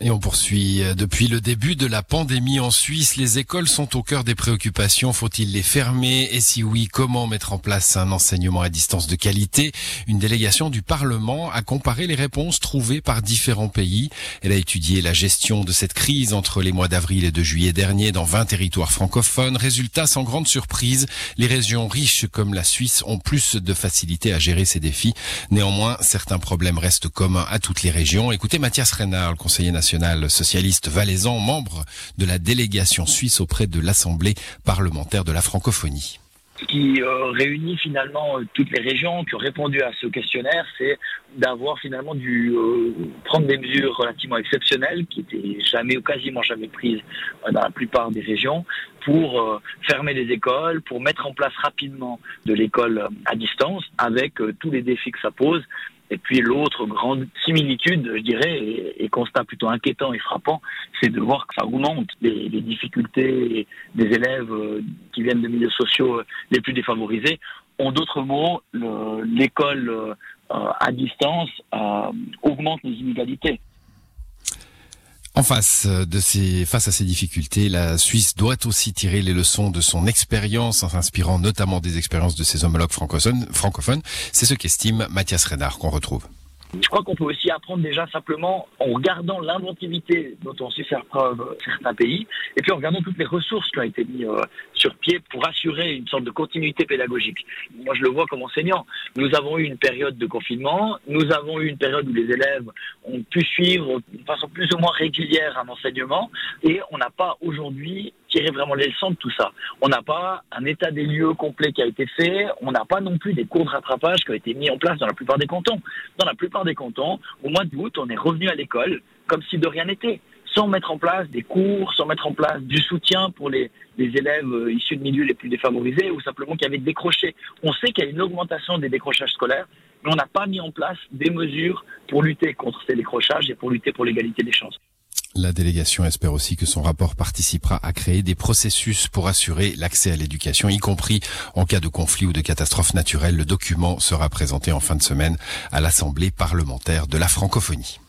Et on poursuit. Depuis le début de la pandémie en Suisse, les écoles sont au cœur des préoccupations. Faut-il les fermer? Et si oui, comment mettre en place un enseignement à distance de qualité? Une délégation du Parlement a comparé les réponses trouvées par différents pays. Elle a étudié la gestion de cette crise entre les mois d'avril et de juillet dernier dans 20 territoires francophones. Résultat, sans grande surprise, les régions riches comme la Suisse ont plus de facilité à gérer ces défis. Néanmoins, certains problèmes restent communs à toutes les régions. Écoutez Mathias Renard, le conseiller national socialiste valaisan, membre de la délégation suisse auprès de l'Assemblée parlementaire de la francophonie. Qui euh, réunit finalement euh, toutes les régions qui ont répondu à ce questionnaire, c'est d'avoir finalement dû euh, prendre des mesures relativement exceptionnelles qui étaient jamais ou quasiment jamais prises dans la plupart des régions pour fermer les écoles, pour mettre en place rapidement de l'école à distance avec tous les défis que ça pose et puis l'autre grande similitude, je dirais, et, constat plutôt inquiétant et frappant, c'est de voir que ça augmente les, difficultés des élèves euh, qui viennent de milieux sociaux euh, les plus défavorisés. En d'autres mots, l'école euh, à distance augmente les inégalités. En face de ces, face à ces difficultés, la Suisse doit aussi tirer les leçons de son expérience en s'inspirant notamment des expériences de ses homologues francophones. C'est ce qu'estime Mathias Renard qu'on retrouve. Je crois qu'on peut aussi apprendre déjà simplement en regardant l'inventivité dont ont su faire preuve certains pays, et puis en regardant toutes les ressources qui ont été mises euh, sur pied pour assurer une sorte de continuité pédagogique. Moi, je le vois comme enseignant. Nous avons eu une période de confinement, nous avons eu une période où les élèves ont pu suivre de façon plus ou moins régulière un enseignement, et on n'a pas aujourd'hui tirer vraiment les leçons de tout ça. On n'a pas un état des lieux complet qui a été fait, on n'a pas non plus des cours de rattrapage qui ont été mis en place dans la plupart des cantons. Dans la plupart des cantons, au mois d'août, on est revenu à l'école comme si de rien n'était, sans mettre en place des cours, sans mettre en place du soutien pour les, élèves euh, issus de milieux les plus défavorisés ou simplement qui avaient décroché. On sait qu'il y a une augmentation des décrochages scolaires, mais on n'a pas mis en place des mesures pour lutter contre ces décrochages et pour lutter pour l'égalité des chances. La délégation espère aussi que son rapport participera à créer des processus pour assurer l'accès à l'éducation, y compris en cas de conflit ou de catastrophe naturelle. Le document sera présenté en fin de semaine à l'Assemblée parlementaire de la francophonie.